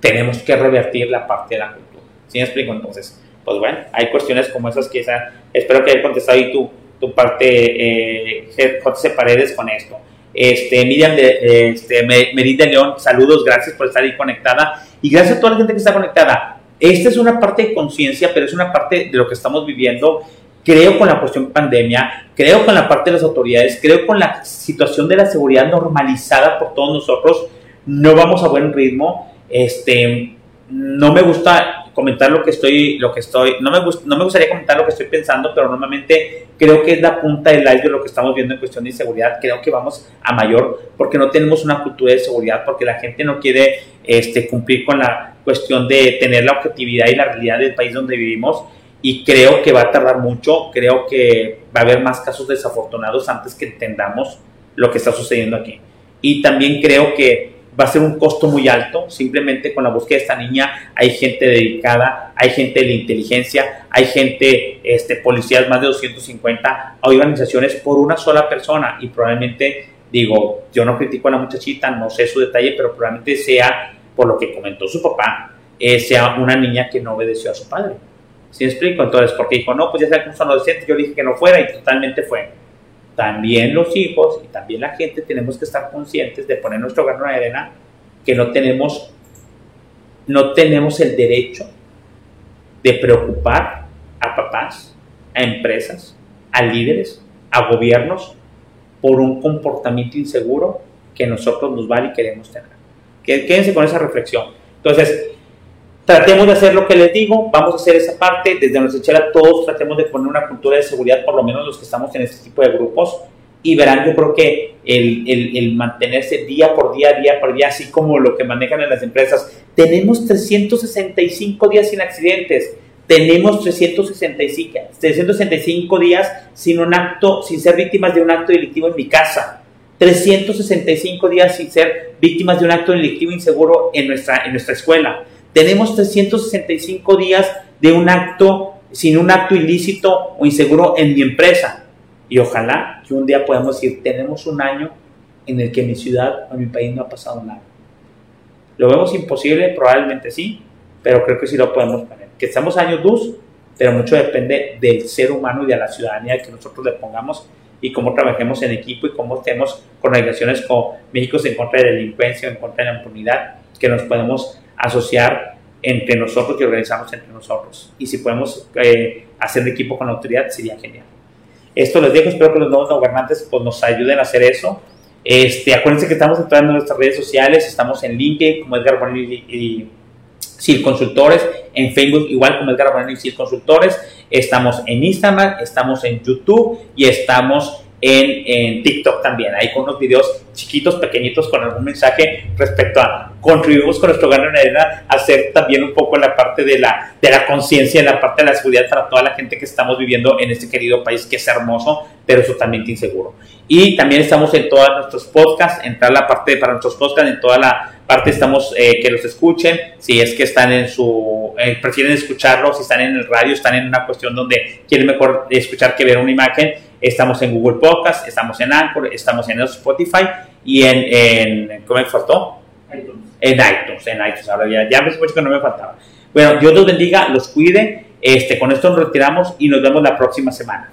tenemos que revertir la parte de la cultura. ¿Sí me explico? Entonces, pues bueno, hay cuestiones como esas que esa, espero que haya contestado ahí tu, tu parte, eh, José Paredes, con esto. Este, Miriam de, este, de León, saludos, gracias por estar ahí conectada y gracias a toda la gente que está conectada. Esta es una parte de conciencia, pero es una parte de lo que estamos viviendo creo con la cuestión pandemia, creo con la parte de las autoridades, creo con la situación de la seguridad normalizada por todos nosotros, no vamos a buen ritmo, este, no me gusta comentar lo que estoy, lo que estoy, no me, no me gustaría comentar lo que estoy pensando, pero normalmente creo que es la punta del iceberg lo que estamos viendo en cuestión de inseguridad, creo que vamos a mayor porque no tenemos una cultura de seguridad, porque la gente no quiere este, cumplir con la cuestión de tener la objetividad y la realidad del país donde vivimos y creo que va a tardar mucho, creo que va a haber más casos desafortunados antes que entendamos lo que está sucediendo aquí. Y también creo que va a ser un costo muy alto, simplemente con la búsqueda de esta niña hay gente dedicada, hay gente de la inteligencia, hay gente, este, policías, más de 250, hay organizaciones por una sola persona y probablemente, digo, yo no critico a la muchachita, no sé su detalle, pero probablemente sea, por lo que comentó su papá, eh, sea una niña que no obedeció a su padre. ¿Sí me explico? Entonces, porque dijo, no, pues ya saben cómo son los yo dije que no fuera y totalmente fue. también los hijos y también la gente tenemos que estar conscientes de poner nuestro grano de arena que no tenemos, no tenemos el derecho de preocupar a papás, a empresas, a líderes, a gobiernos por un comportamiento inseguro que nosotros nos vale y queremos tener. Quédense con esa reflexión. Entonces, tratemos de hacer lo que les digo, vamos a hacer esa parte, desde nuestra chela todos tratemos de poner una cultura de seguridad, por lo menos los que estamos en este tipo de grupos, y verán, yo creo que el, el, el, mantenerse día por día, día por día, así como lo que manejan en las empresas, tenemos 365 días sin accidentes, tenemos 365, 365 días sin un acto, sin ser víctimas de un acto delictivo en mi casa, 365 días sin ser víctimas de un acto delictivo inseguro en nuestra, en nuestra escuela, tenemos 365 días de un acto, sin un acto ilícito o inseguro en mi empresa. Y ojalá que un día podamos decir, tenemos un año en el que mi ciudad o mi país no ha pasado nada. ¿Lo vemos imposible? Probablemente sí, pero creo que sí lo podemos poner. Que estamos años luz, pero mucho depende del ser humano y de la ciudadanía que nosotros le pongamos y cómo trabajemos en equipo y cómo estemos con organizaciones como México en contra de la delincuencia, en contra de la impunidad, que nos podemos asociar entre nosotros y organizarnos entre nosotros. Y si podemos eh, hacer de equipo con la autoridad, sería genial. Esto les dejo, espero que los nuevos gobernantes pues, nos ayuden a hacer eso. Este, acuérdense que estamos entrando en nuestras redes sociales, estamos en LinkedIn como Edgar Moreno y, y Consultores, en Facebook igual como Edgar Moreno y CIR Consultores, estamos en Instagram, estamos en YouTube y estamos en, TikTok también, ahí con unos videos chiquitos, pequeñitos, con algún mensaje respecto a contribuimos con nuestro gano de arena a hacer también un poco la parte de la, de la conciencia, en la parte de la seguridad para toda la gente que estamos viviendo en este querido país que es hermoso, pero totalmente inseguro. Y también estamos en todos nuestros podcasts, entrar la parte para nuestros podcasts, en toda la parte estamos eh, que los escuchen, si es que están en su, eh, prefieren escucharlo, si están en el radio, están en una cuestión donde quieren mejor escuchar que ver una imagen, Estamos en Google Podcast, estamos en Anchor, estamos en Spotify y en, en ¿cómo me faltó? En iTunes, en iTunes. Ahora ya, ya me escucho que no me faltaba. Bueno, Dios los bendiga, los cuide. Este, con esto nos retiramos y nos vemos la próxima semana.